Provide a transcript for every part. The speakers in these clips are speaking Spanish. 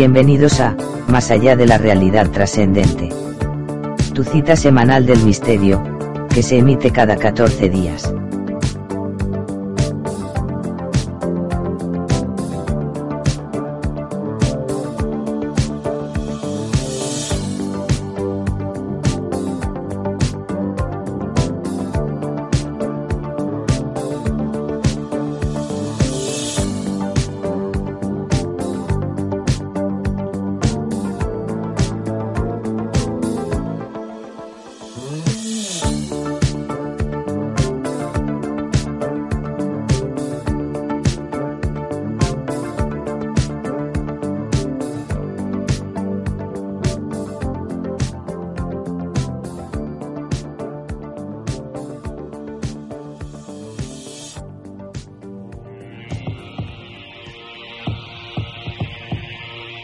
Bienvenidos a, Más allá de la realidad trascendente. Tu cita semanal del misterio, que se emite cada 14 días.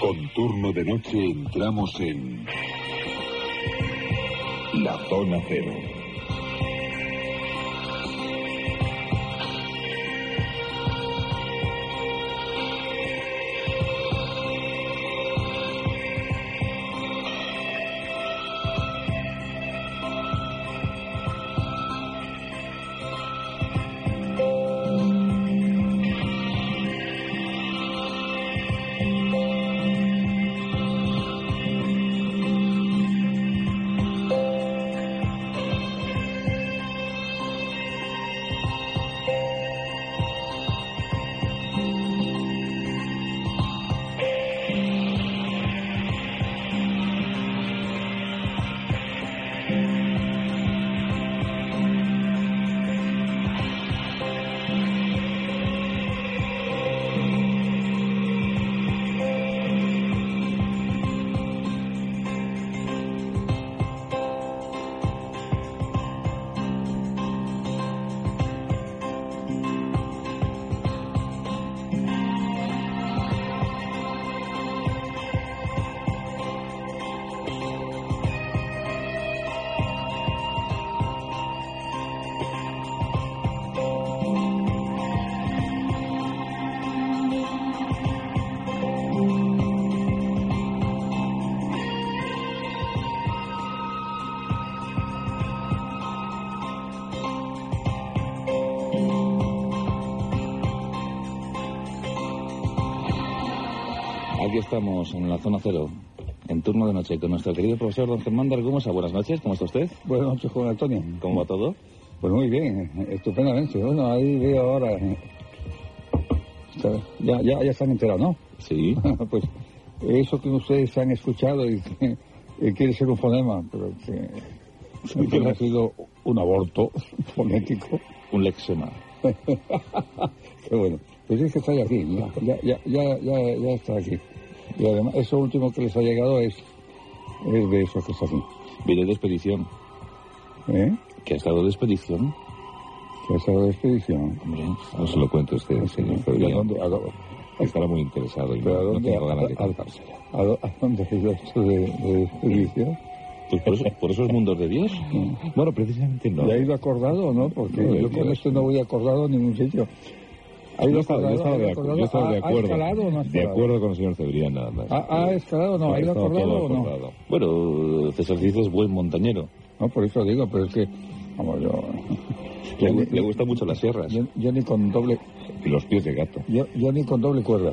Con turno de noche entramos en la zona cero. Estamos en la zona cero, en turno de noche, con nuestro querido profesor don Germán de Argumosa. Buenas noches, ¿cómo está usted? Buenas noches, Juan Antonio. ¿Cómo va todo? Pues muy bien, estupendamente. Bueno, ahí veo ahora. eh, Ya, ya, ya están enterados, ¿no? Sí. pues eso que ustedes han escuchado y que quiere ser un fonema, pero que, que ha sido un aborto fonético. Un lexema. Qué bueno. Pues es que está aquí, ya, ya, ya, ya, ya, ya está aquí. Y además, eso último que les ha llegado es, es de eso que está aquí. Viene de expedición. ¿Eh? ¿Que ha estado de expedición? Que ha estado de expedición. Hombre, no se lo cuente usted, señor ¿Y a Febrián. dónde, a, Estará muy interesado y no, no tengo ganas de a- a- contárselo. a dó- a dónde ha ido esto de, de expedición? Pues por, eso, por esos mundos de Dios. Bueno, precisamente no. ¿Ya ha ido acordado o no? Porque No, yo Dios. con esto no voy acordado a ningún sitio. ¿Ha Yo estaba, yo estaba ¿Ha de, acu- yo estaba de ¿Ha- ¿Ha acuerdo. escalado o no ha de escalado? acuerdo con el señor Cebrián, nada más. ¿Ha, ha escalado o no? ¿Ha ido acordado o no? acordado. Bueno, César Cid es buen montañero. No, por eso digo, pero es que, vamos, yo... Le, le gustan mucho las sierras Yo, yo ni con doble... y los pies de gato. Yo, yo ni con doble cuerda.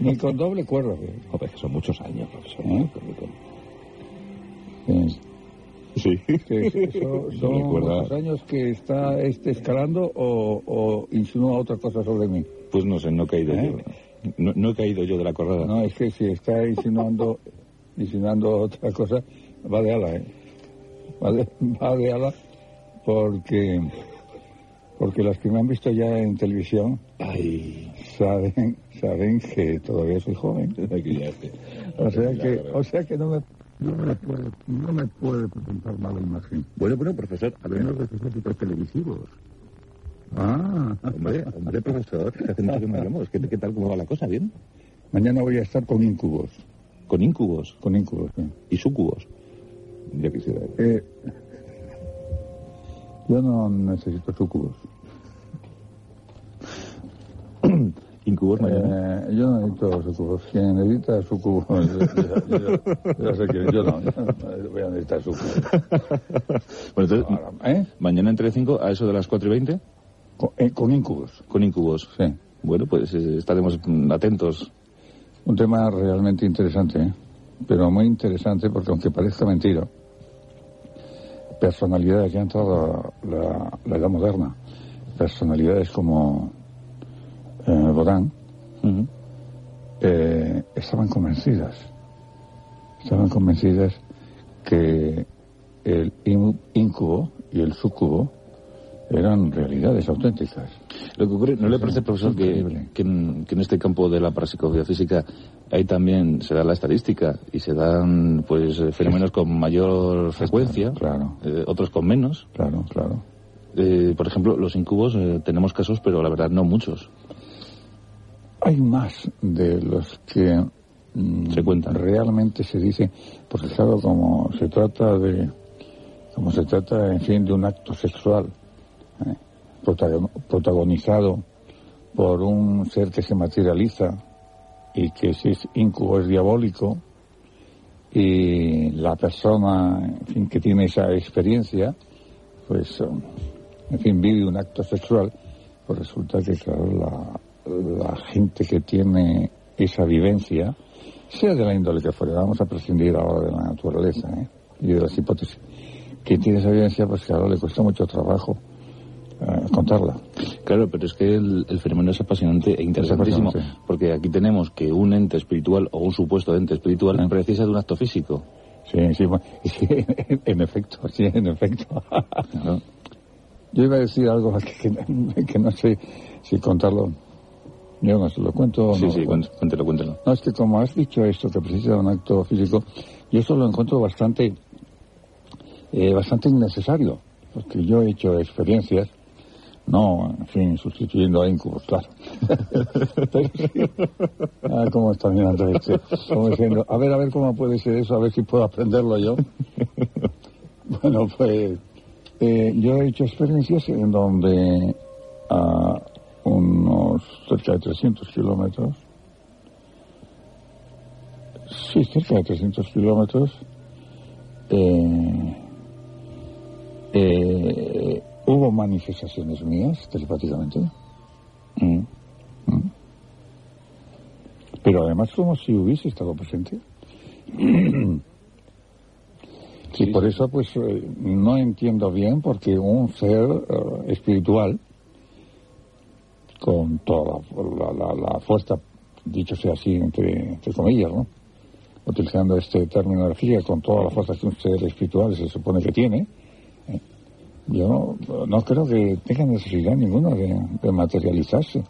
ni con doble cuerda. Joder, son muchos años, profesor. ¿Eh? Sí. Sí. Que eso- ¿No ¿Son recuerda? muchos años que está este escalando o, o insinúa otra cosa sobre mí? Pues no sé, no he caído ¿Eh? yo. No, no he caído yo de la corrada. No, es que si está insinuando, insinuando otra cosa, va de ala, ¿eh? Va de, va de ala porque, porque los que me han visto ya en televisión Ay, saben, saben que todavía soy joven. O sea que, o sea que no me, no me puede, no me puede presentar mala imagen. Bueno, bueno, profesor, hablemos de televisivos. Ah, Hombre, hombre, profesor, hace mucho que no hablamos. ¿Qué, ¿Qué tal, cómo va la cosa? ¿Bien? mañana voy a estar con incubos, Con incubos con incubos, sí. y sucubos. Ya quisiera. Eh, yo no necesito sucubos. ¿Incubos mañana? Eh, yo no necesito sucubos. Quien necesita sucubos, yo, yo, yo, yo sé que yo no, yo voy a necesitar sucubos. bueno, entonces, Ahora, ¿eh? mañana entre 5 a eso de las 4 y 20 Con, eh, con incubos, con Incubos. sí. Bueno, pues eh, estaremos atentos. Un tema realmente interesante, pero muy interesante porque aunque parezca mentira, personalidades, ya ha entrado la, la- la edad moderna, personalidades como Bodán, Ujú. eh, estaban convencidas, estaban convencidas que el in- incubo y el sucubo eran realidades auténticas. Lo que ocurre, ¿no le parece, profesor, que, que en, que en este campo de la parapsicología física ahí también se da la estadística y se dan pues eh, fenómenos con mayor frecuencia, Claro, eh, otros con menos? claro, claro. Eh, por ejemplo, los incubos eh, tenemos casos, pero la verdad no muchos. Hay más de los que mm, Se cuentan. realmente se dice, porque claro, como se trata de, como se trata, en fin, de un acto sexual eh, protagon- protagonizado por un ser que se materializa y que si es incubo es diabólico y la persona, en fin, que tiene esa experiencia, pues, um, en fin, vive un acto sexual, pues resulta que, claro, la, la gente que tiene esa vivencia, sea de la índole que fuera, vamos a prescindir ahora de la naturaleza ¿eh? y de las hipótesis, que tiene esa vivencia, pues claro, le cuesta mucho trabajo eh, contarla. Claro, pero es que el, el fenómeno es apasionante e interesantísimo, apasionante. porque aquí tenemos que un ente espiritual o un supuesto ente espiritual Sí. precisa de un acto físico. Sí, sí, sí, en, en efecto, sí, en efecto. Claro. Yo iba a decir algo que, que, que no sé si contarlo. Yo no se lo cuento. Sí, no sí, cuento. cuéntelo, cuéntelo. No, es que como has dicho esto, que precisa de un acto físico, yo eso lo encuentro bastante, eh, bastante innecesario, porque yo he hecho experiencias, no, en fin, sustituyendo a incubos, claro. Pero sí. Ah, cómo está mirando este, como diciendo, a ver, a ver cómo puede ser eso, a ver si puedo aprenderlo yo. Bueno, pues eh, yo he hecho experiencias en donde a unos cerca de 300 kilómetros, sí, cerca de 300 kilómetros, eh, eh, hubo manifestaciones mías telepáticamente, Mm. pero además como si hubiese estado presente. Sí, y por eso, pues, eh, no entiendo bien porque un ser eh, espiritual, con toda la, fuerza, dicho sea así, entre, comillas, ¿no? Utilizando este terminología, con toda la fuerza que un ser espiritual se supone que tiene, ¿eh? yo no, no creo que tenga necesidad ninguna de materializarse.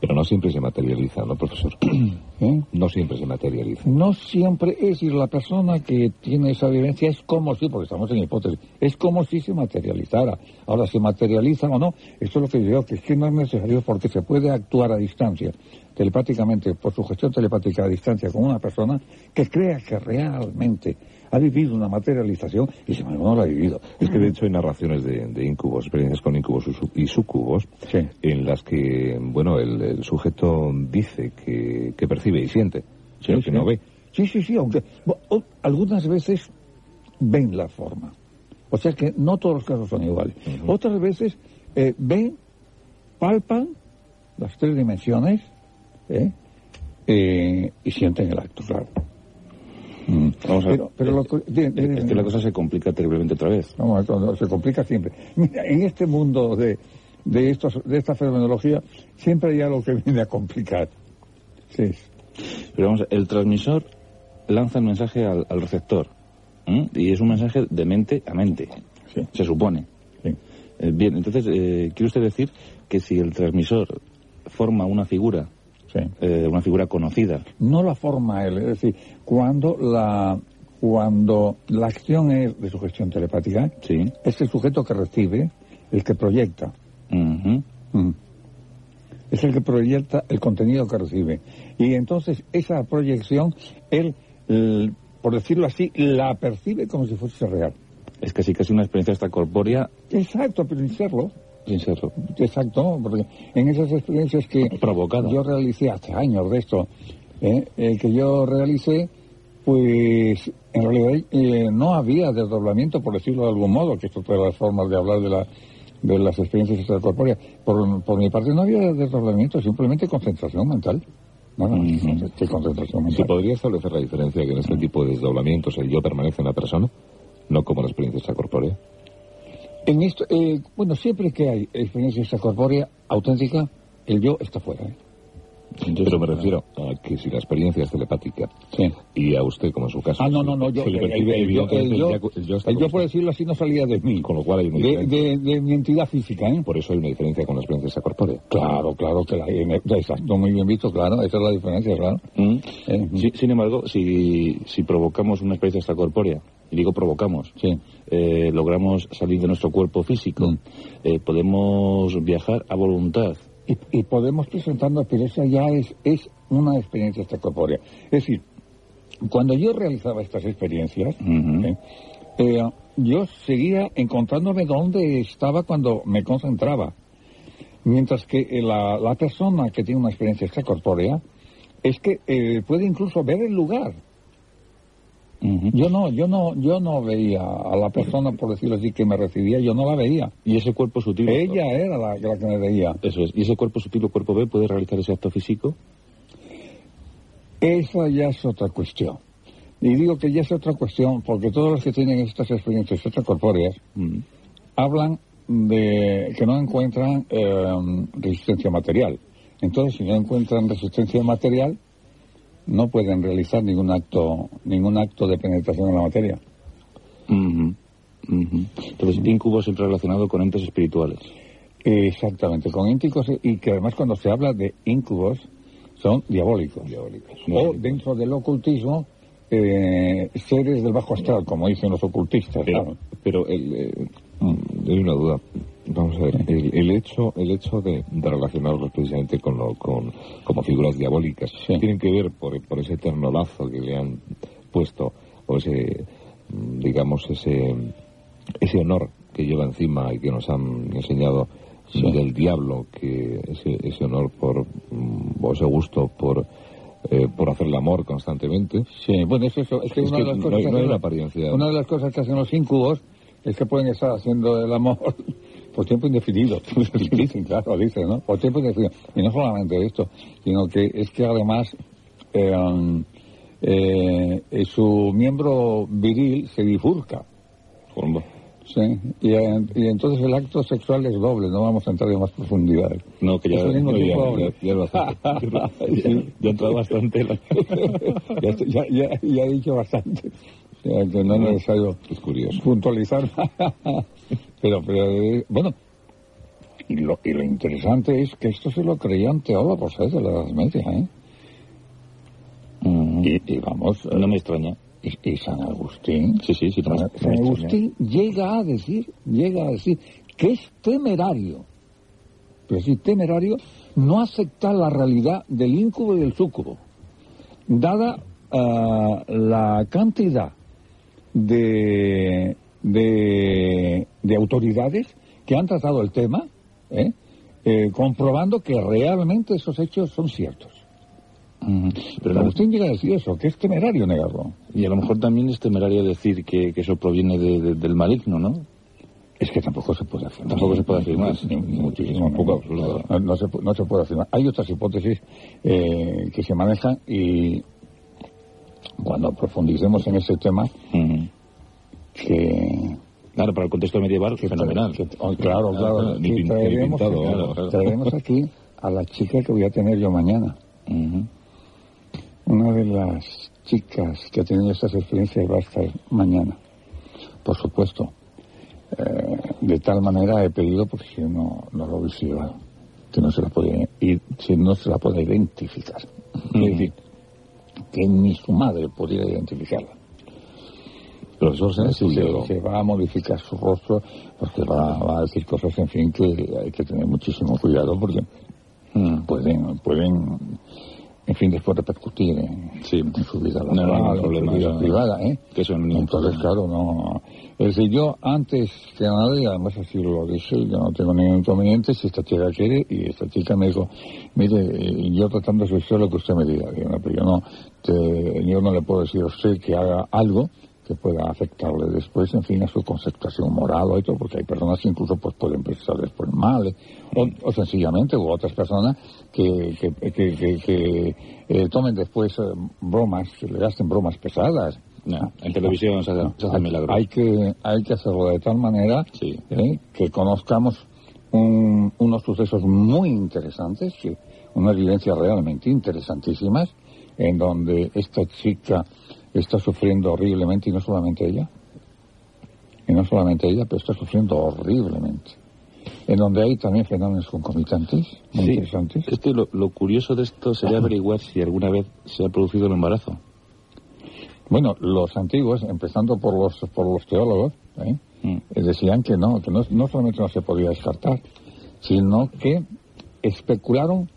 Pero no siempre se materializa, ¿no, profesor? ¿eh? No siempre se materializa. No siempre, es decir, la persona que tiene esa vivencia es como si, porque estamos en hipótesis, es como si se materializara. Ahora, ¿se materializa o no? Esto es lo que yo digo, que es que no es necesario porque se puede actuar a distancia, telepáticamente, por su gestión telepática a distancia con una persona que crea que realmente ha vivido una materialización y si no la ha vivido. Es que de hecho hay narraciones de, de incubos, experiencias con incubos y su- y sucubos, Sí. en las que, bueno, el, el sujeto dice que, que percibe y siente, pero que sí. no ve. Sí, sí, sí, aunque algunas veces ven la forma. O sea que no todos los casos son iguales. Otras veces eh, ven, palpan las tres dimensiones ¿eh? Eh, y sienten el acto, claro. Mm. Vamos a ver. Pero, pero lo Es que la cosa se complica terriblemente otra vez. Vamos a ver, se complica siempre. Mira, en este mundo de, de, estos, de esta fenomenología siempre hay algo que viene a complicar. Sí. Pero vamos, el transmisor lanza el mensaje al, al receptor. Y es un mensaje de mente a mente, Sí. se supone. sí. Eh, bien, entonces, eh, ¿quiere usted decir que si el transmisor forma una figura, sí. eh, una figura conocida, no la forma él, es decir, cuando la cuando la acción es de sugestión telepática, sí, es el sujeto que recibe, el que proyecta. Mm. Es el que proyecta el contenido que recibe. Y entonces esa proyección, él, por decirlo así, la percibe como si fuese real. es casi casi una experiencia extracorpórea, Exacto, pero sin serlo. Exacto, porque en esas experiencias que Provocadas. yo realicé hace años de esto, ¿eh? Eh, que yo realicé, pues en realidad eh, no había desdoblamiento, por decirlo de algún modo, que esto es todas las formas de hablar de, la, de las experiencias extracorpóreas. Por, por mi parte no había desdoblamiento, simplemente concentración mental. Bueno, Ujú. ¿qué concentración ¿Se mental? podría establecer la diferencia que en este tipo de desdoblamientos el yo permanece en la persona? No como la experiencia extracorpórea. En esto, eh, bueno, siempre que hay experiencia extracorpórea auténtica, el yo está fuera. ¿eh? Pero me refiero a que si la experiencia es telepática Sí. y a usted, como en su caso, Ah, no, no, no, yo, yo, yo- yo yo, por decirlo así, no salía de mí, Con lo cual hay una de, de, de mi entidad física, ¿eh? Por eso hay una diferencia con la experiencia extracorpórea. Claro, claro que la en- exacto, muy bien visto, claro, esa es la diferencia, claro. Mm. Eh, Sí, sin embargo, si, si provocamos una experiencia extracorpórea, y digo provocamos, Sí. eh, logramos salir de nuestro cuerpo físico, Mm. eh, podemos viajar a voluntad. Y, y podemos presentarnos, pero esa ya es, es una experiencia extracorpórea. Es decir, cuando yo realizaba estas experiencias. ¿eh? Eh, yo seguía encontrándome donde estaba cuando me concentraba. Mientras que eh, la, la persona que tiene una experiencia extracorpórea es que eh, puede incluso ver el lugar. Yo no, yo no, yo no veía a la persona, por decirlo así, que me recibía, yo no la veía. Y ese cuerpo sutil. Ella era la, la que me veía. Eso es. ¿Y ese cuerpo sutil o cuerpo B puede realizar ese acto físico? Esa ya es otra cuestión. Y digo que ya es otra cuestión porque todos los que tienen estas experiencias extracorpóreas hablan de que no encuentran eh, resistencia material. Entonces, si no encuentran resistencia material, no pueden realizar ningún acto, ningún acto de penetración en la materia. Entonces, incubo siempre relacionado con entes espirituales. Exactamente, con ínticos y que además cuando se habla de íncubos son diabólicos. O dentro del ocultismo, eh, seres del bajo astral, como dicen los ocultistas. Pero, claro. pero el, eh, hay una duda. Vamos a ver, el, el hecho, el hecho de, de relacionarlos precisamente con, lo, con como figuras diabólicas Sí. tienen que ver por, por ese eterno lazo que le han puesto o ese, mm, digamos, ese, ese honor que lleva encima y que nos han enseñado Sí. del diablo, que ese, ese honor por, mm, o ese gusto por, eh, por hacer el amor constantemente. Sí, bueno, es eso. Es que, Es una que de las no cosas hay- que no hay hacen una los- apariencia. Una de las cosas que hacen los incubos es que pueden estar haciendo el amor por tiempo indefinido. Dicen, claro, dicen, ¿no? Por tiempo indefinido. Y no solamente esto, sino que es que además eh, eh, su miembro viril se bifurca. Sí, y, eh, y entonces el acto sexual es doble, no vamos a entrar en más profundidad. No, que ya, no, ya, ya, ya bastante. ya, bastante. la- ya, ya, ya, ya he dicho bastante, que no es necesario Es curioso. puntualizar. pero, pero, eh, bueno, y lo, y lo interesante es que esto se lo creían teólogos ¿eh? de la Edad Media, ¿eh? Y, y vamos, No me extraña. Y, y San Agustín, Sí, sí, San. Agustín llega a decir, llega a decir que es temerario, pero sí temerario, no aceptar la realidad del íncubo y del súcubo, dada ah, la cantidad de, de, de autoridades que han tratado el tema, ¿eh? Eh, comprobando que realmente esos hechos son ciertos. Ujú. Pero no- Agustín llega a decir eso, que es temerario negarlo. y a lo mejor también es temerario decir que, que eso proviene de- de- del maligno, ¿no? Es que tampoco se puede afirmar. Tampoco se puede afirmar. Ni, ni muchísimo, Tampoco, poco absoluto. No, no se, pu- no se puede afirmar. Hay otras hipótesis eh, que se manejan y cuando profundicemos en ese tema, que... Claro, para el contexto medieval, que fenomenal. que- oh, claro, claro. ni pin- ni traeremos, pintado, aquí, claro, claro. traeremos aquí a la chica que voy a tener yo mañana. Una de las chicas que ha tenido estas experiencias va a estar mañana, por supuesto. Eh, de tal manera he pedido, porque si no, no lo hubiese que no se la puede, y si no se la puede identificar. Es decir, que ni su madre pudiera identificarla. Profesor Se, Sencillo, se va a modificar su rostro porque va, va a decir cosas, en fin, que hay que tener muchísimo cuidado porque Mm. pueden, pueden en fin, después repercutir en, Sí. en su vida No, no, laboral, ningún en su problema, vida privada, ¿eh? que eso no Entonces, problema. claro, no... Es decir, yo antes que nada, y además así lo dije, yo no tengo ningún inconveniente si esta chica quiere, y esta chica me dijo, mire, eh, yo tratando de ser lo que usted me diga, no, pero yo no, te- yo no le puedo decir a usted que haga algo que pueda afectarle después, en fin, a su conceptuación moral o esto, porque hay personas que incluso pues pueden pensar después mal, eh, o, o sencillamente, u otras personas que, que, que, que- eh, tomen después eh, bromas, le gasten bromas pesadas. No, en televisión se hacen, se hacen Hay- milagros. Hay que, hay que hacerlo de tal manera Sí. ¿eh? que conozcamos un- unos sucesos muy interesantes, unas vivencias realmente interesantísimas, en donde esta chica está sufriendo horriblemente, y no solamente ella, y no solamente ella, pero está sufriendo horriblemente. En donde hay también fenómenos concomitantes, muy Sí. interesantes. Es que lo, lo curioso de esto sería averiguar si alguna vez se ha producido el embarazo. Bueno, los antiguos, empezando por los, por los teólogos, ¿eh? Mm. Eh, decían que no, que no, no solamente no se podía descartar, sino que especularon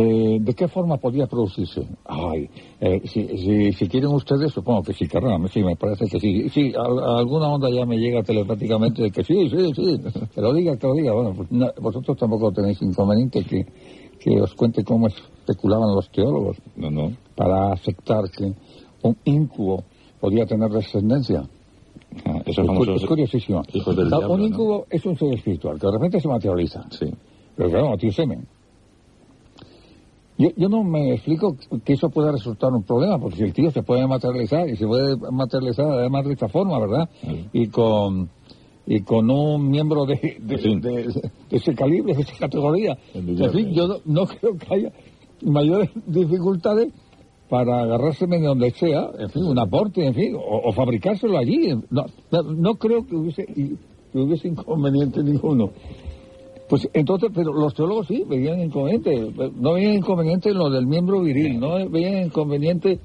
eh, de qué forma podía producirse. Ay, eh, si, si, si quieren ustedes, supongo que sí querrán, sí, me parece que sí. Sí, a- alguna onda ya me llega telepáticamente de que sí, sí, sí, que lo diga, que lo diga. Bueno, pues no, vosotros tampoco tenéis inconveniente que, que os cuente cómo especulaban los teólogos No, no. para aceptar que un incubo podía tener descendencia. Ah, Es, esos cu- famosos es curiosísimo. hijos del Claro, diablo, un incubo es un ser espiritual que de repente se materializa. Sí. Pero claro, no tiene semen. Yo, yo no me explico que eso pueda resultar un problema, porque si el tío se puede materializar y se puede materializar además de esta forma, ¿verdad? Y con y con un miembro de, de, Sí. de- de ese calibre, de esa categoría. En fin, yo no, no creo que haya mayores dificultades para agarrárseme de donde sea, en fin, un aporte, en fin, o, o fabricárselo allí. No, no, no creo que hubiese, que hubiese inconveniente ninguno. Pues entonces, pero los teólogos sí veían inconveniente, no veían inconveniente en lo del miembro viril, no veían inconveniente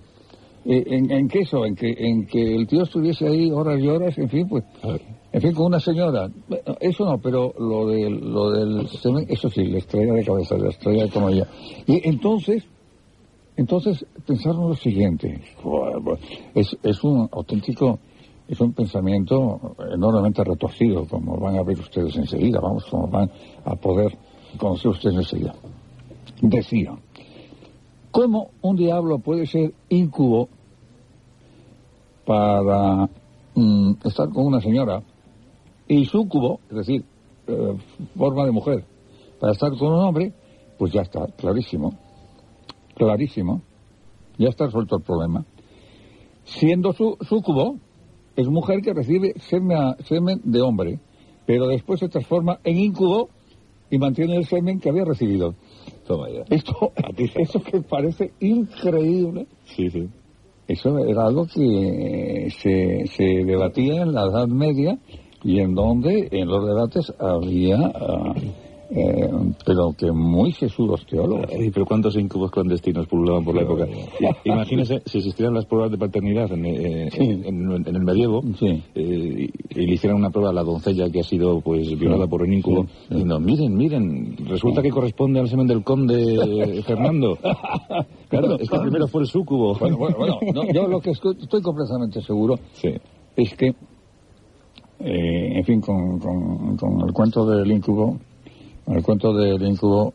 eh, en, en eso, en que, en que el tío estuviese ahí horas y horas, en fin, pues, en fin, con una señora. Eso no, pero lo del, lo del semen, eso sí, la estrella de cabeza, la estrella de ella. Y entonces, entonces pensaron lo siguiente, es, es un auténtico, es un pensamiento enormemente retorcido, como van a ver ustedes enseguida, vamos, como van a poder conocer ustedes enseguida. Decía, ¿cómo un diablo puede ser incubo para mm, estar con una señora y sucubo, es decir, eh, forma de mujer, para estar con un hombre, pues ya está, clarísimo, clarísimo, ya está resuelto el problema. Siendo su sucubo, es mujer que recibe semen, semen de hombre, pero después se transforma en incubo y mantiene el semen que había recibido. Toma ya. Esto, eso que parece increíble, Sí, sí. eso era algo que se, se debatía en la Edad Media y en donde en los debates había, ah, eh, pero que muy sesudos teólogos. Ay, pero cuántos incubos clandestinos pululaban por la época. Imagínese si existieran las pruebas de paternidad en, eh, Sí. en- en el medievo Sí. eh, y, y le hicieran una prueba a la doncella que ha sido pues violada por un incubo diciendo miren miren resulta que corresponde al semen del conde Fernando claro es que primero fue el súcubo. Bueno, bueno, bueno, no, yo lo que estoy, estoy completamente seguro es que, eh, en fin, con, con, con el cuento del incubo, el cuento del incubo,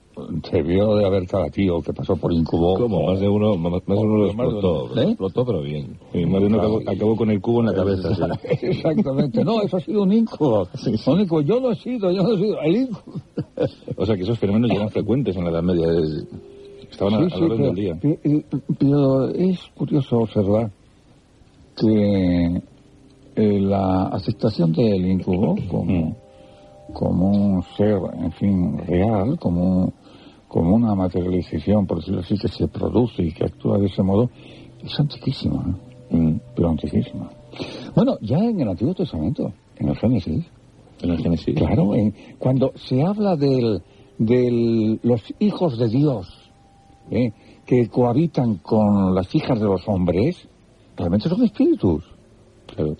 debió de haber cada tío que pasó por incubo. Como más de uno, más, más de uno lo explotó. lo ¿Eh? explotó, pero bien. Y más de uno acabó, acabó con el cubo en la cabeza sí. Exactamente. No, eso ha sido un incubo. Un incubo. Yo no he sido, yo no he sido. El incubo. o sea que esos fenómenos eran frecuentes en la Edad Media es- estaban a, Sí, a sí, la del día pero- pero es curioso observar que eh, la aceptación del incubo como, como un ser, en fin, real, como, como una materialización, por decirlo así, que se produce y que actúa de ese modo, es antiquísima, ¿eh? Mm, pero antiquísima. Bueno, ya en el Antiguo Testamento, en el Génesis, en el Génesis Claro, en- cuando se habla de del, los hijos de Dios ¿eh? que cohabitan con las hijas de los hombres, realmente son espíritus. claro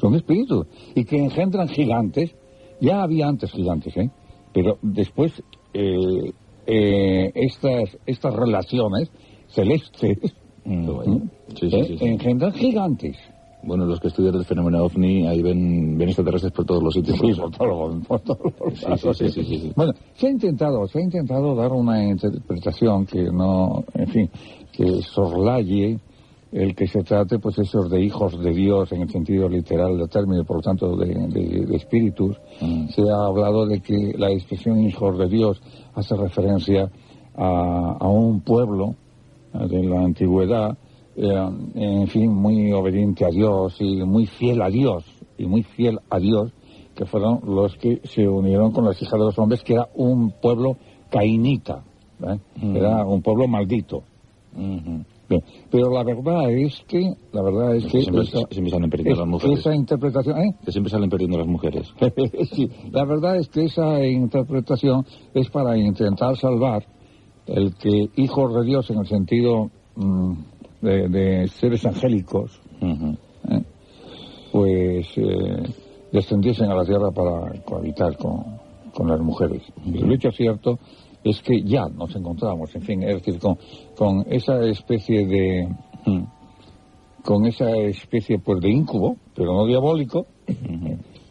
Son espíritus. Y que engendran gigantes. Ya había antes gigantes, ¿eh? Pero después eh, eh, estas, estas relaciones celestes Mm. ¿eh? Sí, sí, ¿eh? sí, engendran gigantes. Bueno, los que estudian el fenómeno ovni, ahí ven, ven extraterrestres por todos los sitios. Sí, por todos por todos los Sí, lados, sí, sí, sí, sí. Bueno, se ha intentado, se ha intentado dar una interpretación que no, en fin, que soslaye el que se trate, pues, esos de hijos de Dios en el sentido literal del término, por lo tanto, de, de- de espíritus. Mm. Se ha hablado de que la expresión hijos de Dios hace referencia a, a un pueblo eh, de la antigüedad, eh, en fin, muy obediente a Dios y muy fiel a Dios, y muy fiel a Dios, que fueron los que se unieron con las hijas de los hombres, que era un pueblo cainita, ¿eh? Mm. era un pueblo maldito. Ujú. Bien, Pero la verdad es que, la verdad es que Siempre- esa, siempre salen perdiendo las es- mujeres. esa interpretación, ¿eh? Que siempre salen perdiendo las mujeres. sí, la verdad es que esa interpretación es para intentar salvar el que hijos de Dios en el sentido mm, de, de seres angélicos. ¿eh? pues eh, descendiesen a la tierra para cohabitar con, con las mujeres. Y el hecho cierto es que ya nos encontramos, en fin, es decir, con, con esa especie de Mm. con esa especie pues de incubo, pero no diabólico,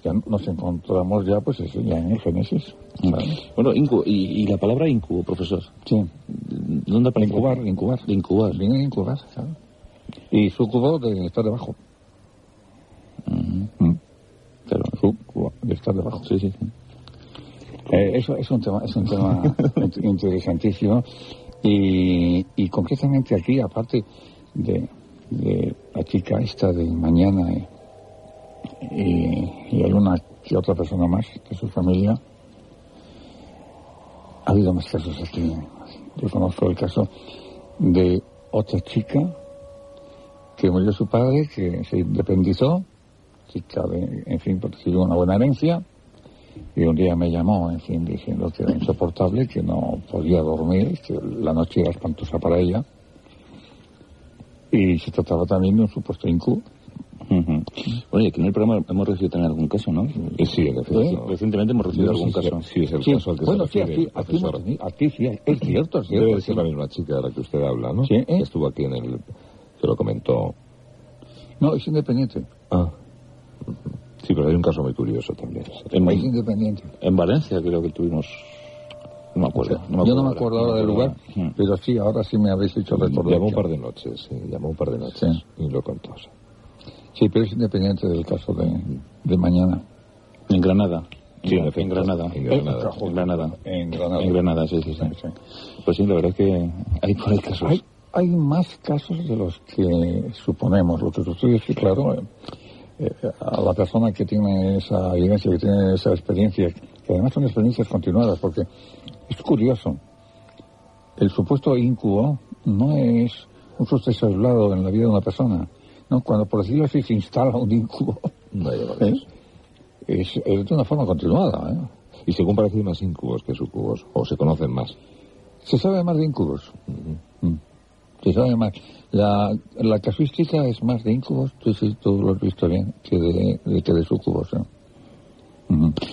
ya nos encontramos ya pues eso, ya en el Génesis. ¿vale? Bueno, incubo, y, y la palabra incubo, profesor, Sí, ¿dónde aparece? incubar, incubar. Incubar. Viene incubar, ¿sabes? Y su cubo de estar debajo. Ujú. Mm. Claro. Su cubo de estar debajo. Sí, sí. sí. Eh, eso es un tema, es un tema int- interesantísimo y, y concretamente aquí, aparte de, de la chica esta de mañana y, y alguna que otra persona más de su familia, ha habido más casos aquí. Yo conozco el caso de otra chica que murió su padre, que se independizó, chica de, en fin, recibió una buena herencia, y un día me llamó, en fin, diciendo que era insoportable, que no podía dormir, que la noche era espantosa para ella. Y se trataba también de un supuesto incubo. Ujú. Bueno, y aquí en el programa hemos recibido también algún caso, ¿no? Eh, Sí, en efecto. Recientemente hemos recibido No algún caso. Sí, es el Sí, caso al que bueno, se sí, refiere aquí, el aquí, aquí sí, es cierto, es cierto. Debe de sí. ser la misma chica de la que usted habla, ¿no? Sí, ¿eh? Que estuvo aquí en el... que lo comentó. No, es independiente. Ah. Sí, pero hay un caso muy curioso también. En, Es independiente. en Valencia creo que tuvimos... No me acuerdo. Yo no me acuerdo ahora del lugar, pero sí, ahora sí me habéis hecho recordar. Llamó un par de noches, sí, llamó un par de noches Sí. y lo contó. sí. Pero es independiente del caso de, de mañana. En Granada. Sí, en en. Granada. En Granada. En Granada. En Granada. En Granada, sí, sí, sí. Pues sí, la verdad es que hay por ahí casos. Hay, hay más casos de los que suponemos. Lo que sucede es que, claro, eh, eh, a la persona que tiene esa evidencia, que tiene esa experiencia, que además son experiencias continuadas, porque es curioso. El supuesto incubo no es un suceso aislado en la vida de una persona. No, cuando por decirlo así se instala un incubo, ¿eh? es, es de una forma continuada. ¿eh? Y según parece hay más incubos que sucubos, o se conocen más. Se sabe más de incubos. Mm. Se sabe más. La, la casuística es más de incubos, tú sí, tú lo has visto bien, que de, de- que de sucubos.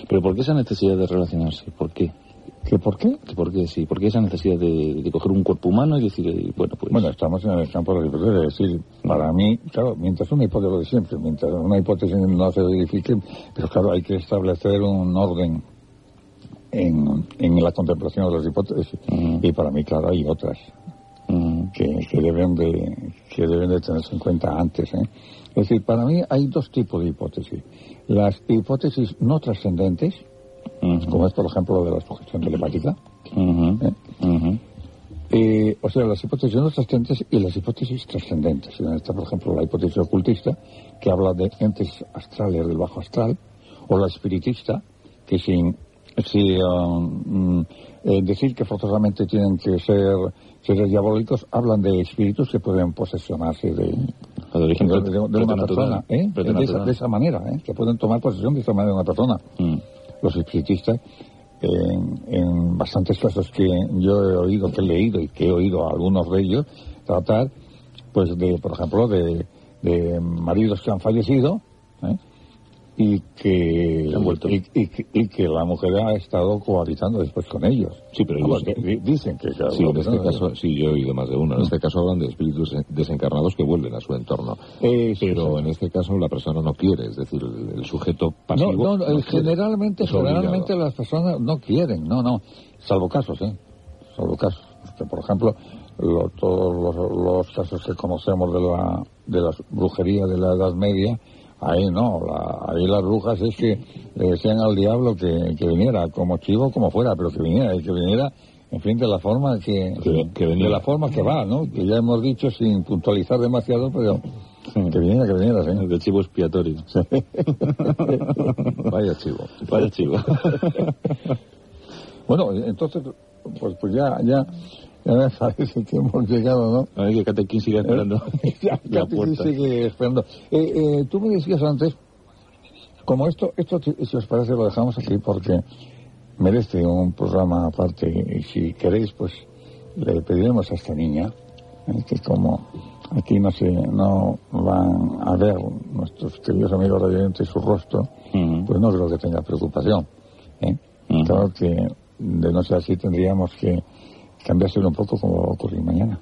Pero ¿por qué esa necesidad de relacionarse? ¿Por qué? ¿Que por qué? ¿Que ¿Por qué sí? ¿Por qué esa necesidad de, de coger un cuerpo humano y decir, eh, bueno, pues... Bueno, estamos en el campo de las hipótesis. Es decir, para mí, claro, mientras una hipótesis lo de siempre, mientras una hipótesis no se verifique, pero claro, hay que establecer un orden en, en la contemplación de las hipótesis. Y para mí, claro, hay otras. Que, que deben de que deben de tenerse en cuenta antes. ¿eh? Es decir, para mí hay dos tipos de hipótesis. Las hipótesis no trascendentes, como es por ejemplo de la sugestión telepática, ¿eh? Eh, o sea, las hipótesis no trascendentes y las hipótesis trascendentes. En esta, por ejemplo, la hipótesis ocultista, que habla de entes astrales del bajo astral, o la espiritista, que sin, sin um, mm, eh, decir que forzosamente tienen que ser seres diabólicos, hablan de espíritus que pueden posesionarse de, de origen de, una persona, ¿eh? de, esa, preternatural. de esa manera, ¿eh? que pueden tomar posesión de esa manera de una persona. Mm, Los espiritistas, en, en bastantes casos que yo he oído, que he leído y que he oído a algunos de ellos tratar, pues de, por ejemplo, de, de maridos que han fallecido, ¿eh? Y que, y, y que- y que la mujer ha estado cohabitando después con ellos. Sí, pero ellos- di- dicen que... Sí, en este caso, sí, yo he oído más de uno. En este caso hablan de espíritus desencarnados que vuelven a su entorno. Eh, Pero sí. en este caso la persona no quiere, es decir, el, sujeto No, pasivo. no, no, quiere. generalmente, generalmente las personas no quieren, no, no, salvo casos, ¿eh? Salvo casos. Que, por ejemplo, lo- todos los, los casos que conocemos de la, de la brujería de la Edad Media, ahí no, la- ahí las brujas es que le decían al diablo que, que viniera, como chivo, como fuera, pero que viniera, y que viniera, en fin, de la forma que, Que- que de la forma que va, ¿no? Que ya hemos dicho sin puntualizar demasiado, pero que viniera, que viniera, sí. El de chivo expiatorio. Vaya chivo. Vaya chivo. Bueno, entonces, pues, pues ya, ya, ya me parece que hemos llegado, ¿no? A ver que Catequín sigue esperando la puerta. sigue esperando. Eh, eh, tú me decías antes, como esto, esto, si os parece, lo dejamos aquí porque merece un programa aparte y si queréis, pues le pediremos a esta niña eh, que como aquí no se, no van a ver nuestros queridos amigos radioyentes su rostro, pues no creo que tenga preocupación. ¿eh? Claro que de no ser así tendríamos que cambiárselo un poco como va a ocurrir mañana.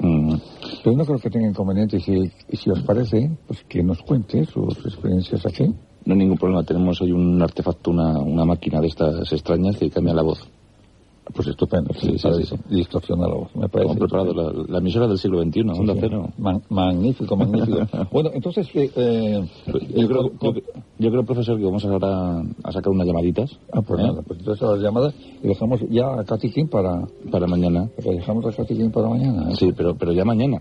Mm. Pero no creo que tenga inconveniente y si, y si os parece, pues que nos cuente sus experiencias aquí. No hay ningún problema. Tenemos hoy un artefacto, una, una máquina de estas extrañas que cambia la voz. Pues estupendo, Sí, sí, sí, distorsiona la voz, me parece. Preparado la, la emisora del siglo XXI, Onda. Cero. Man- magnífico, magnífico. bueno, entonces, eh, eh, Yo creo, yo, yo creo, profesor, que vamos ahora a sacar unas llamaditas Ah, pues ¿eh? nada, pues entonces las llamadas y dejamos ya a Katy King para, para mañana. la dejamos a Katy King para mañana. ¿eh? Sí, pero, pero ya mañana.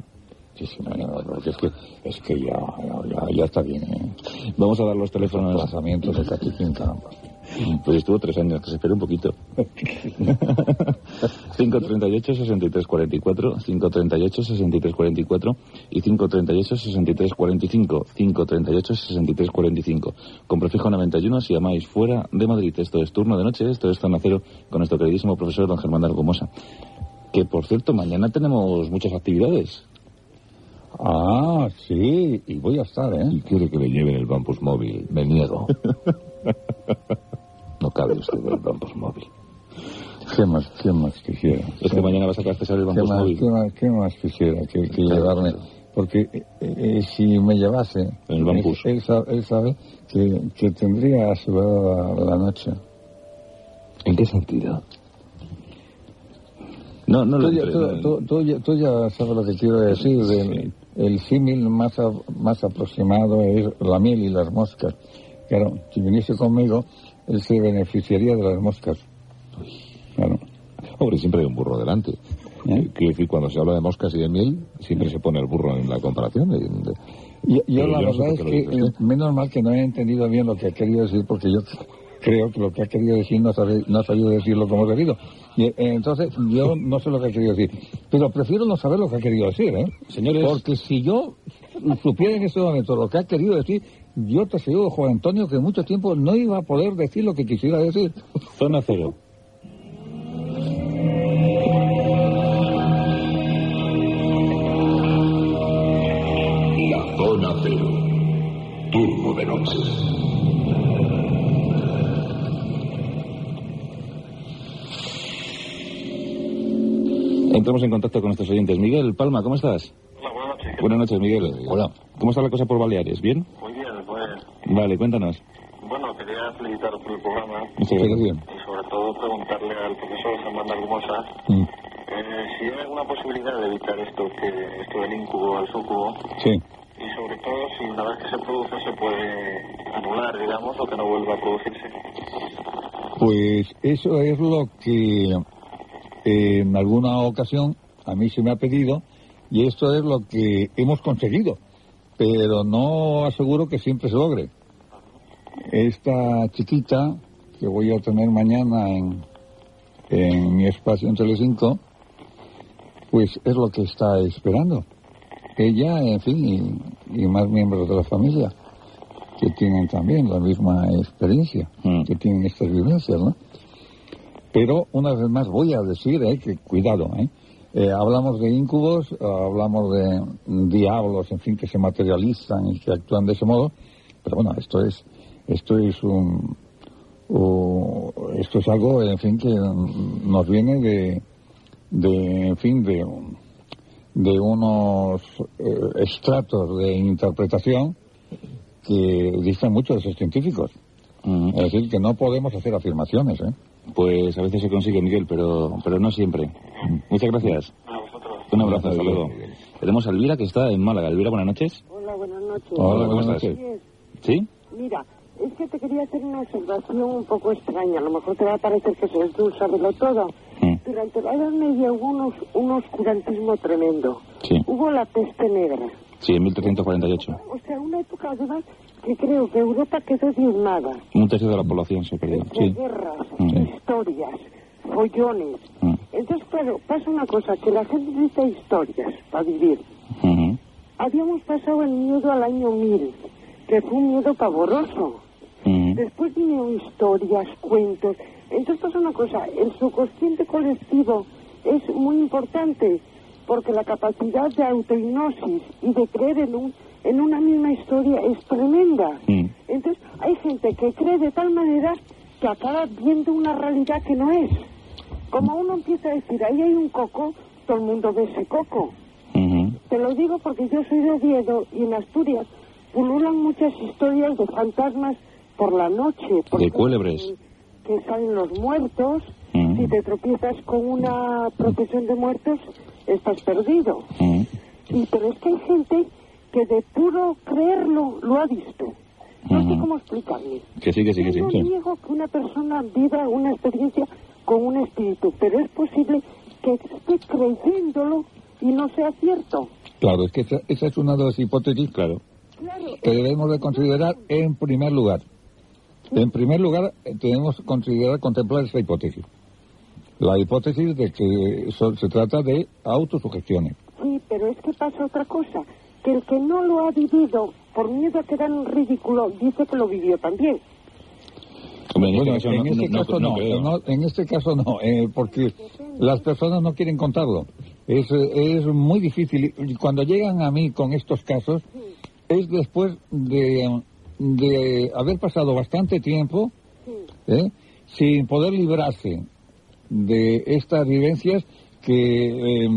Sí, sí, mañana, porque es que, es que ya, ya, ya, está bien, ¿eh? Vamos a dar los Los teléfonos. lanzamientos de Katy King, caramba. Pues estuvo tres años, que se espere un poquito. 538 63 44, 538 63 44 y 538 63 45, 538 63 45. Con prefijo 91 si llamáis fuera de Madrid. Esto es turno de noche, esto es Zona Cero con nuestro queridísimo profesor don Germán de Algomosa. Que por cierto, mañana tenemos muchas actividades. Ah, sí, y voy a estar, ¿eh? Y quiere que le lleven el Bampus móvil. Me niego. No cabe usted en el Bampus móvil. ¿Qué más, qué más quisiera? Es que mañana va a César el ¿Qué más, Móvil. qué más, qué más quisiera que, que llevarme? Porque eh, eh, si me llevase, En el Bampus. él, sa- él sabe que, que tendría asegurada la noche. ¿En qué sentido? No, no lo Tú ya, tú, tú- tú ya- tú ya sabes lo que quiero decir. Sí. del- el símil más, a- más aproximado es la miel y las moscas. Claro, si viniese conmigo, él se beneficiaría de las moscas. Claro. Hombre, siempre hay un burro delante. ¿Eh? Quiero decir, cuando se habla de moscas y de miel, siempre se pone el burro en la comparación. Y- de- Yo, yo la yo no sé verdad es que eh, menos mal que no he entendido bien lo que ha querido decir porque yo creo que lo que ha querido decir no, sabe, no ha sabido decirlo como debido. Y, eh, entonces yo no sé lo que ha querido decir. Pero prefiero no saber lo que ha querido decir, ¿eh? Señores. Porque si yo supiera en este momento lo que ha querido decir, yo te aseguro, Juan Antonio, que en mucho tiempo no iba a poder decir lo que quisiera decir. Zona Cero. La zona cero. Turno de noche. Entramos en contacto con nuestros oyentes. Miguel Palma, ¿cómo estás? Hola, buenas noches. Buenas noches, Miguel. Hola. ¿Cómo está la cosa por Baleares? ¿Bien? Muy. Vale, cuéntanos. Bueno, quería felicitaros por el programa Muchas gracias. y sobre todo preguntarle al profesor Germán Argumosa Mm, eh, si hay alguna posibilidad de evitar esto, que esto del incubo al sucubo Sí. y sobre todo si una vez que se produce se puede anular, digamos, o que no vuelva a producirse. Pues eso es lo que eh, en alguna ocasión a mí se me ha pedido y esto es lo que hemos conseguido, pero no aseguro que siempre se logre. Esta chiquita que voy a tener mañana en, en mi espacio en Telecinco, pues es lo que está esperando. Ella, en fin, y, y más miembros de la familia que tienen también la misma experiencia, Mm. que tienen estas vivencias, ¿no? Pero una vez más voy a decir eh, que cuidado, ¿eh? Eh, hablamos de íncubos, eh, hablamos de diablos, en fin, que se materializan y que actúan de ese modo, pero bueno, esto es Esto es un, esto es algo, en fin, que nos viene de, de en fin, de, de unos eh, estratos de interpretación que dicen mucho de esos científicos. Mm. Es decir, que no podemos hacer afirmaciones, ¿eh? Pues a veces se consigue, Miguel, pero, pero no siempre. Muchas gracias. A vosotros. Un abrazo, hasta luego. Tenemos a Elvira que está en Málaga. Elvira, buenas noches. Hola, buenas noches. Hola, ¿cómo estás? ¿Sí? Mira, es que te quería hacer una observación un poco extraña. A lo mejor te va a parecer que soy tú, sábelo todo. Mm. Durante la Edad Media hubo unos, un oscurantismo tremendo. Sí. Hubo la peste negra. Sí, en 1348. O sea, una época además que creo que Europa quedó diezmada. Un tercio de la población se perdió. Sí. guerras, Mm. historias, follones. Mm. Entonces, claro, pasa una cosa, que la gente necesita historias para vivir. Habíamos pasado el miedo al año 1000, que fue un miedo pavoroso. Después vinieron historias, cuentos. Entonces pasa una cosa, el subconsciente colectivo es muy importante porque la capacidad de autohipnosis y de creer en, un, en una misma historia es tremenda. Mm. Entonces hay gente que cree de tal manera que acaba viendo una realidad que no es. Como uno empieza a decir, ahí hay un coco, todo el mundo ve ese coco. Te lo digo porque yo soy de Oviedo y en Asturias pululan muchas historias de fantasmas por la noche. De cuélebres. Que salen los muertos. Mm. Si te tropiezas con una procesión de muertos, estás perdido. Y, pero es que hay gente que de puro creerlo lo ha visto. No sé Ujú. cómo explicarme. Que sí, que sí, que sí. No niego que una persona viva una experiencia con un espíritu, pero es posible que esté creyéndolo y no sea cierto. Claro, es que esa, esa es una de las hipótesis Claro. Claro, que debemos de considerar en primer lugar. En primer lugar, eh, tenemos que considerar, contemplar esa hipótesis. La hipótesis de que so- se trata de autosugestiones. sí, pero es que pasa otra cosa, que el que no lo ha vivido, por miedo a quedar en ridículo, dice que lo vivió también. En Bueno, este caso en no, este no- caso no no, creo. no, en este caso no, eh, porque las personas no quieren contarlo. Es, es muy difícil. Y cuando llegan a mí con estos casos, es después de, de haber pasado bastante tiempo ¿eh? sin poder librarse de estas vivencias que eh,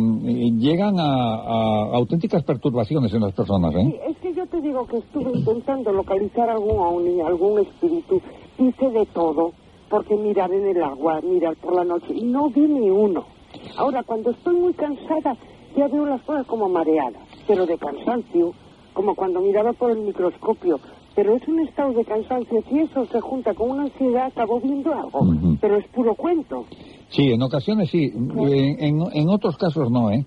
llegan a, a auténticas perturbaciones en las personas. ¿eh? Sí, es que yo te digo que estuve intentando localizar algún ovni, algún espíritu, hice de todo, porque mirar en el agua, mirar por la noche, y no vi ni uno. Ahora, cuando estoy muy cansada, ya veo las cosas como mareadas, pero de cansancio, como cuando miraba por el microscopio. Pero es un estado de cansancio, si eso se junta con una ansiedad, acabo viendo algo, pero es puro cuento. Sí, en ocasiones sí, en, en, en otros casos no, ¿eh?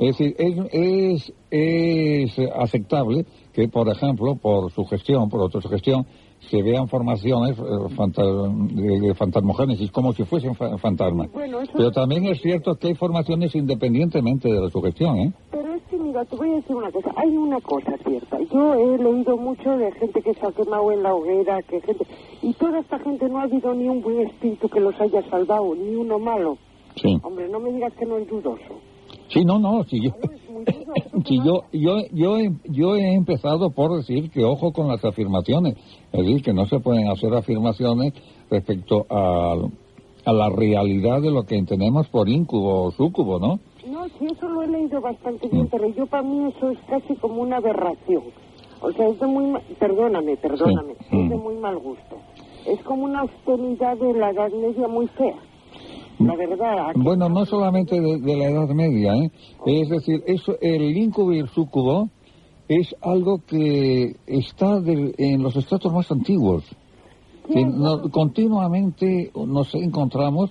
Es decir, es, es, es aceptable que, por ejemplo, por su gestión, por autosugestión, se vean formaciones eh, fanta- de, fantasmogénesis como si fuesen fa- fantasmas. Bueno, Pero también es cierto que hay formaciones independientemente de la sugestión, ¿eh? Mira, te voy a decir una cosa. Hay una cosa cierta. Yo he leído mucho de gente que se ha quemado en la hoguera, que gente... Y toda esta gente no ha habido ni un buen espíritu que los haya salvado, ni uno malo. Sí. Hombre, no me digas que no es dudoso. Sí, no, no, sí, yo, sí, yo, yo, yo, he, yo he empezado por decir que ojo con las afirmaciones, es decir, que no se pueden hacer afirmaciones respecto a, a la realidad de lo que entendemos por íncubo o súcubo, ¿no? No, sí, eso lo he leído bastante bien, pero yo para mí eso es casi como una aberración. O sea, es de muy... Perdóname, perdóname. Sí. Es de muy mal gusto. Es como una austeridad de la Edad Media muy fea. La verdad. Bueno, no solamente de, de la Edad Media, ¿eh? Es decir, eso, el íncubo y el súcubo es algo que está de- en los estratos más antiguos. Que no- continuamente nos encontramos,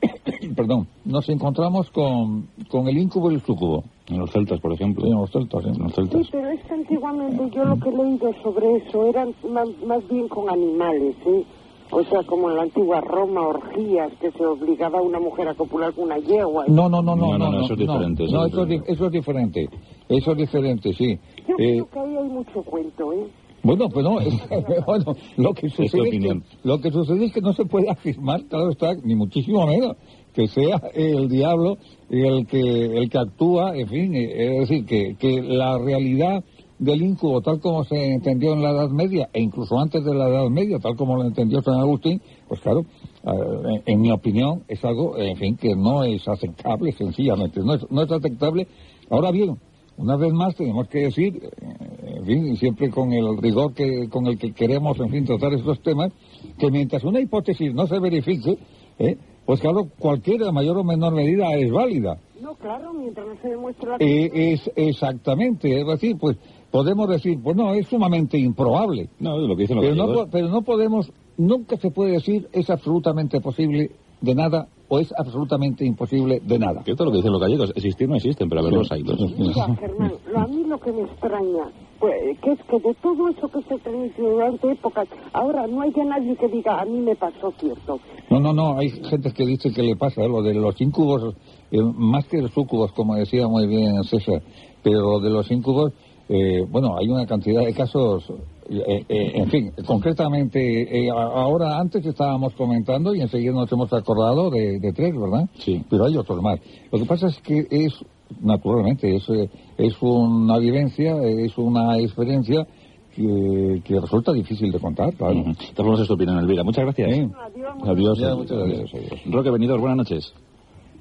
perdón, nos encontramos con, con el íncubo y el súcubo. En los celtas, por ejemplo. En los celtas, ¿eh? En los Sí, celtas. pero es que antiguamente yo lo que he leído sobre eso eran más, más bien con animales, ¿eh? O sea, como en la antigua Roma, orgías, que se obligaba a una mujer a copular con una yegua. No, no, no, no, No, no, no, no, eso es diferente, eso No, es eso es, di- diferente. eso es diferente. Eso es diferente, sí. Yo Eh, creo que ahí hay mucho cuento, ¿eh? Bueno, pues no, es- bueno, lo que sucede es que, lo que sucede es que no se puede afirmar, claro está, ni muchísimo menos, que sea el diablo el que el que actúa, en fin, eh, es decir, que, que la realidad del incubo tal como se entendió en la Edad Media e incluso antes de la Edad Media, tal como lo entendió San Agustín, pues claro, eh, en mi opinión es algo, en fin, que no es aceptable, sencillamente, no es, no es aceptable. Ahora bien, una vez más tenemos que decir, eh, en fin, y siempre con el rigor que, con el que queremos, en fin, tratar estos temas, que mientras una hipótesis no se verifique, ¿eh? pues claro, cualquiera, mayor o menor medida, es válida. No, claro, mientras no se demuestre la... Eh, es exactamente, es decir, pues podemos decir, pues no, es sumamente improbable. No, es lo que dicen los Pero no, pero no podemos, nunca se puede decir es absolutamente posible de nada o es absolutamente imposible de nada. Esto es lo que dicen los gallegos. Existir no existen, pero a ver los hay. los- Mira, Germán, lo- a mí lo que me extraña, pues, que es que de todo eso que se transmitió durante épocas, ahora no hay ya nadie que diga, a mí me pasó cierto. No, no, no, hay gente que dice que le pasa ¿eh? lo de los incubos, eh, más que los sucubos, como decía muy bien César, pero de los incubos, eh, bueno, hay una cantidad de casos, eh, eh, en fin, concretamente, eh, ahora antes estábamos comentando y enseguida nos hemos acordado de, de tres, ¿verdad? Sí. Pero hay otros más. Lo que pasa es que es, naturalmente, es, eh, es una vivencia, es una experiencia que, que resulta difícil de contar, claro. De todas formas, es tu opinión, Elvira. Muchas gracias. Sí. Adiós. Adiós. Adiós, muchas adiós, gracias. adiós. Roque Venidor, buenas noches.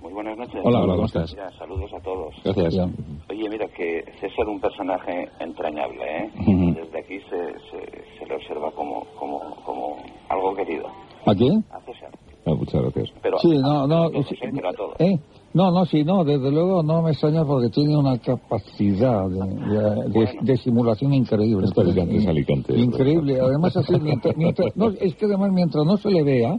Muy buenas noches. Hola, hola, ¿cómo estás? Mira, saludos a todos. Gracias. Oye, mira que César es un personaje entrañable, ¿eh? Ujú. Desde aquí se, se, se le observa como, como, como algo querido. ¿A quién? A César. Ah, muchas gracias. Pero Sí, a, no, no, a todos, sí, ¿eh? A todos. ¿eh? No, no, sí, no, desde luego no me extraña porque tiene una capacidad de, de- de- de simulación increíble. Es Alicante, es Alicante. Increíble, además así, mientras, mientras- no, es que además mientras no se le vea,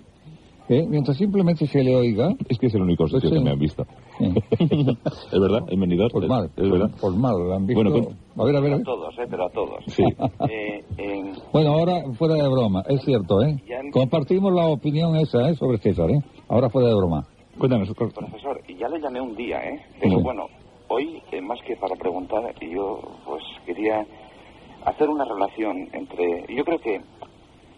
¿eh? mientras simplemente se le oiga, Es que es el único sitio Sí. que me han visto. ¿eh? Es verdad, en Venidor. pues es- mal, Es verdad. pues mal, lo han visto. Bueno, pues- a ver, a ver, a todos, ¿eh? Pero a todos. Sí. Eh, en- Bueno, ahora fuera de broma, es cierto, ¿eh? Compartimos la opinión esa, ¿eh? Sobre César, ¿eh? Ahora fuera de broma. Cuéntanos. Profesor, y ya le llamé un día, ¿eh? Pero Sí. bueno, hoy, eh, más que para preguntar, yo pues quería hacer una relación entre... Yo creo que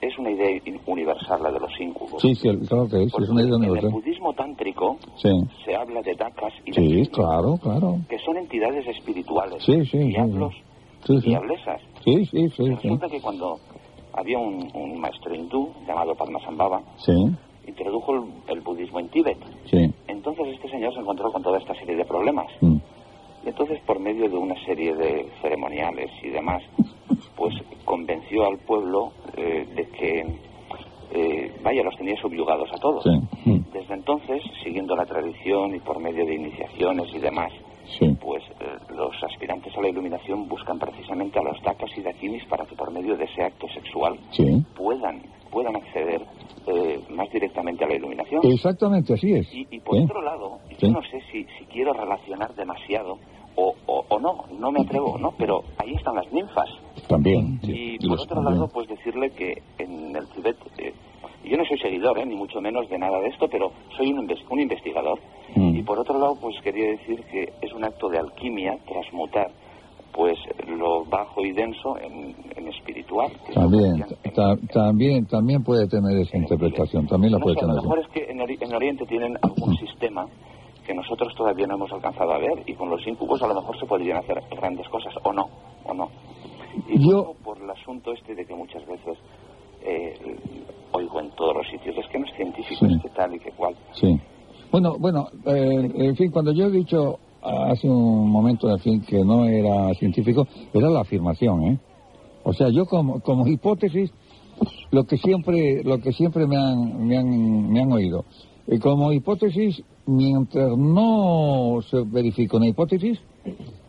es una idea universal la de los incubos. Sí, sí, claro que Porque es una idea en el universal. budismo tántrico Sí, se habla de dakas y de sí, claro, claro. que son entidades espirituales, Sí, diablos Sí, sí. diablesas. Sí, sí, sí, sí. Resulta que cuando había un, un maestro hindú llamado Padmasambhava, Sí, introdujo el, el budismo en Tíbet. sí. Entonces este señor se encontró con toda esta serie de problemas. Mm. Y entonces, por medio de una serie de ceremoniales y demás, pues convenció al pueblo eh, de que, eh, vaya, los tenía subyugados a todos. Sí. Mm. Desde entonces, siguiendo la tradición y por medio de iniciaciones y demás, Sí. pues eh, los aspirantes a la iluminación buscan precisamente a los dakas y dakinis para que por medio de ese acto sexual Sí. puedan, puedan acceder eh, más directamente a la iluminación. Exactamente, así es. Y, y por otro lado, Sí. yo no sé si, si quiero relacionar demasiado o, o, o no, no me atrevo, ¿no? Pero ahí están las ninfas. También. Y y por otro también. lado, pues decirle que en el Tibet, eh, yo no soy seguidor, eh, ni mucho menos de nada de esto, pero soy un, un investigador. Mm. Y por otro lado, pues quería decir que es un acto de alquimia transmutar pues lo bajo y denso en, en espiritual. También, hacían en- ta- también, también puede tener esa interpretación, también la no puede sé, a tener. lo mejor es que en Oriente tienen algún sistema que nosotros todavía no hemos alcanzado a ver y con los incubos a lo mejor se podrían hacer grandes cosas o no, o no. Y Yo- por el asunto este de que muchas veces eh, oigo en todos los sitios, es que no es científico, Sí. es que tal y que cual. Sí. Bueno, bueno, eh, en fin, cuando yo he dicho hace un momento, en fin, que no era científico, era la afirmación, ¿eh? O sea, yo como, como hipótesis, lo que siempre, lo que siempre me han, me han, me han oído. Y como hipótesis, mientras no se verifique una hipótesis,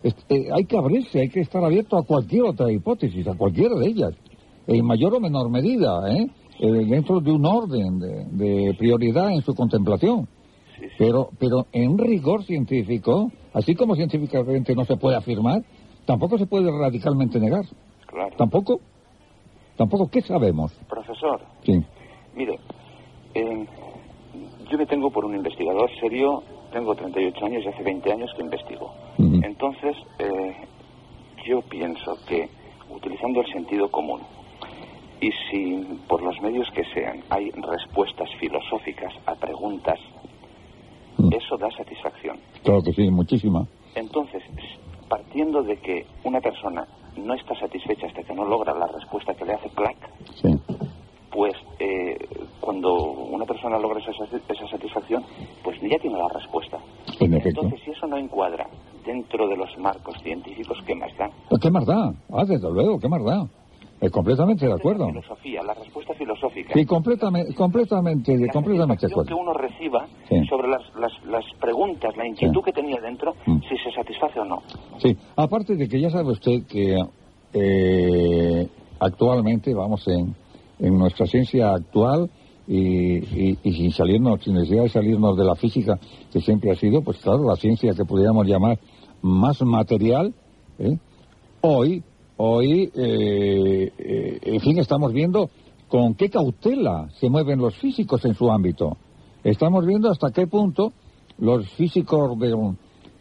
es- eh, hay que abrirse, hay que estar abierto a cualquier otra hipótesis, a cualquiera de ellas, en mayor o menor medida, ¿eh? Eh, dentro de un orden de, de prioridad en su contemplación. Sí, sí, Pero, pero en rigor científico, así como científicamente no se puede afirmar, tampoco se puede radicalmente negar. claro. Tampoco. Tampoco, ¿qué sabemos? Profesor, Sí. mire, eh, yo me tengo por un investigador serio, tengo 38 años y hace 20 años que investigo. Entonces, eh, yo pienso que utilizando el sentido común y si por los medios que sean hay respuestas filosóficas a preguntas, eso da satisfacción. Claro que sí, muchísima. Entonces, partiendo de que una persona no está satisfecha hasta que no logra la respuesta que le hace clac, Sí. pues eh, cuando una persona logra esa, esa satisfacción, pues ya tiene la respuesta. En. Entonces, si eso no encuadra dentro de los marcos científicos, ¿qué más da? ¿Qué más da? Ah, desde luego, ¿qué más da? Eh, completamente de acuerdo. La filosofía, la respuesta filosófica. Sí, completamente, completamente, la completamente de satisfacción que acuerdo. uno reciba Sí. sobre las, las, las preguntas, la inquietud Sí. que tenía dentro, Mm. si se satisface o no. Sí, aparte de que ya sabe usted que eh, actualmente, vamos, en, en nuestra ciencia actual y, y- sin salirnos, sin necesidad de salirnos de la física, que siempre ha sido, pues claro, la ciencia que pudiéramos llamar más material, ¿eh? hoy, hoy, eh, eh, en fin, estamos viendo con qué cautela se mueven los físicos en su ámbito. Estamos viendo hasta qué punto los físicos de,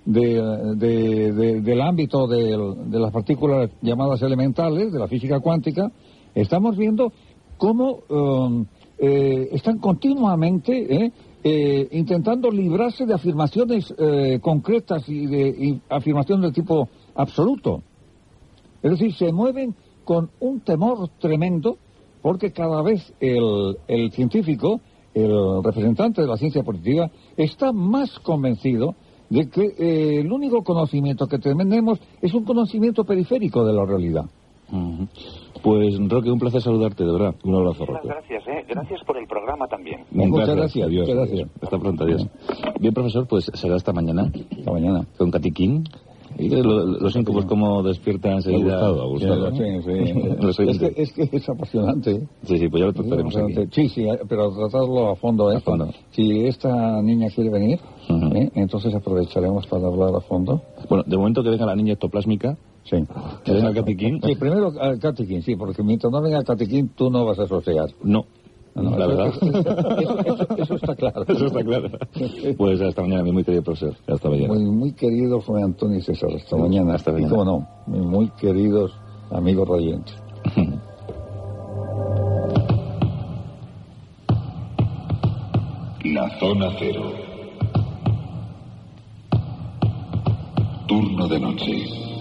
de- de- de- del ámbito de las partículas llamadas elementales, de la física cuántica, estamos viendo cómo um, eh, están continuamente eh, eh, intentando librarse de afirmaciones concretas y de y afirmaciones de tipo absoluto. Es decir, se mueven con un temor tremendo porque cada vez el, científico, el representante de la ciencia positiva, está más convencido de que el único conocimiento que tenemos es un conocimiento periférico de la realidad. Ujú. Pues, Roque, un placer saludarte, de verdad. Un abrazo, Muchas Roque. gracias, ¿eh? Gracias por el programa también. Muchas gracias. Adiós, muchas gracias. Hasta pronto, adiós. Bien, profesor, pues será hasta mañana Hasta mañana. con Catiquín. Y lo- los incubos como despierta Me ha enseguida. gustado, ha gustado. Sí, sí. Es, que, es que es apasionante. Sí, sí, pues ya lo trataremos aquí. Sí, sí, pero tratarlo a fondo. ¿eh? A fondo. Si esta niña quiere venir, Ujú. ¿eh? entonces aprovecharemos para hablar a fondo. Bueno, de momento que venga la niña ectoplásmica. Sí. Que venga Catiquín. Sí, primero al Catiquín, sí, porque mientras no venga Catiquín tú no vas a sosegar. No, No, la verdad. Eso, eso- eso está claro. Eso está claro. Pues hasta mañana, mi muy querido profesor. Hasta mañana. Muy, muy querido fue Antonio y César. Hasta mañana. Hasta Y mañana. cómo no, mis muy queridos amigos radiantes. La zona cero. Turno de noche.